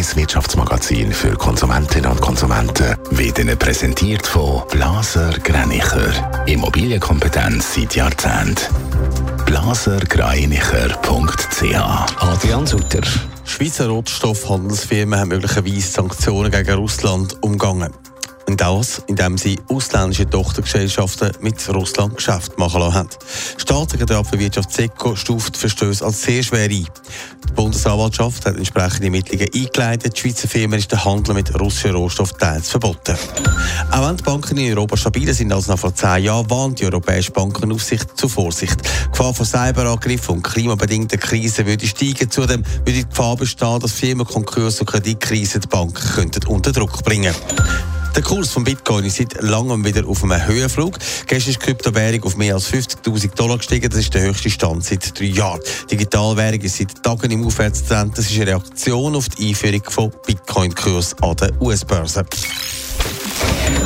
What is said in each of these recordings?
1 Wirtschaftsmagazin für Konsumentinnen und Konsumenten wird Ihnen präsentiert von Blaser Greinicher. Immobilienkompetenz seit Jahrzehnten. blasergreinicher.ch Adrian Sutter. Schweizer Rotstoffhandelsfirmen haben möglicherweise Sanktionen gegen Russland umgangen. Und das, indem sie ausländische Tochtergesellschaften mit Russland Geschäft machen lassen haben. Staatssekretär für Wirtschaft SECO stuft Verstöße als sehr schwer ein. Die Bundesanwaltschaft hat entsprechende Ermittlungen eingeleitet. Die Schweizer Firma ist der Handel mit russischen Rohstoffen teils verboten. Auch wenn die Banken in Europa stabiler sind als noch vor zehn Jahren, warnt die Europäische Bankenaufsicht zu Vorsicht. Die Gefahr von Cyberangriffen und klimabedingter Krisen würde steigen. Zudem würde die Gefahr bestehen, dass Firmen Konkurs und Kreditkrisen die Banken könnten unter Druck bringen der Kurs von Bitcoin ist seit langem wieder auf einem Höhenflug. Gestern ist die Kryptowährung auf mehr als 50.000 Dollar gestiegen. Das ist der höchste Stand seit drei Jahren. Die Digitalwährung ist seit Tagen im Aufwärtstrend. Das ist eine Reaktion auf die Einführung von Bitcoin-Kurs an der US-Börse.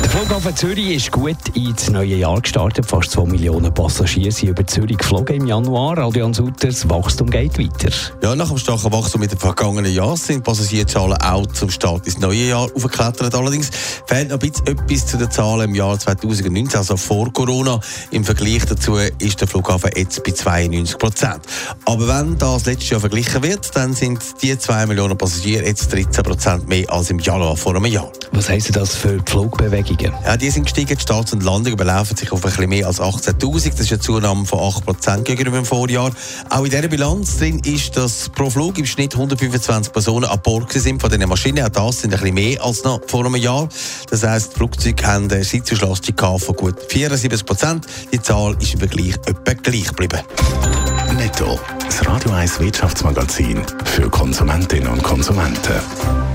Der Flughafen Zürich ist gut ins neue Jahr gestartet. Fast 2 Millionen Passagiere sind über Zürich geflogen im Januar. Adrian Sutters, Wachstum geht weiter. Ja, nach dem starken Wachstum mit dem vergangenen Jahr sind Passagierzahlen auch zum Start ins neue Jahr aufgeklettert. Allerdings fehlt noch ein bisschen etwas zu den Zahlen im Jahr 2019, also vor Corona. Im Vergleich dazu ist der Flughafen jetzt bei 92 Prozent. Aber wenn das letztes Jahr verglichen wird, dann sind die 2 Millionen Passagiere jetzt 13 Prozent mehr als im Januar vor einem Jahr. Was heisst das für die Flugbewegungen? Ja, die sind gestiegen. Die Starts und Landungen belaufen sich auf ein bisschen mehr als 18.000. Das ist eine Zunahme von 8% gegenüber dem Vorjahr. Auch in dieser Bilanz drin ist, dass pro Flug im Schnitt 125 Personen an Bord sind von diesen Maschinen. Auch das sind ein bisschen mehr als noch vor einem Jahr. Das heisst, die Flugzeuge haben eine Sitzauslastung von gut 74%. Die Zahl ist im Vergleich etwa gleich geblieben. Netto, das Radio 1 Wirtschaftsmagazin für Konsumentinnen und Konsumenten.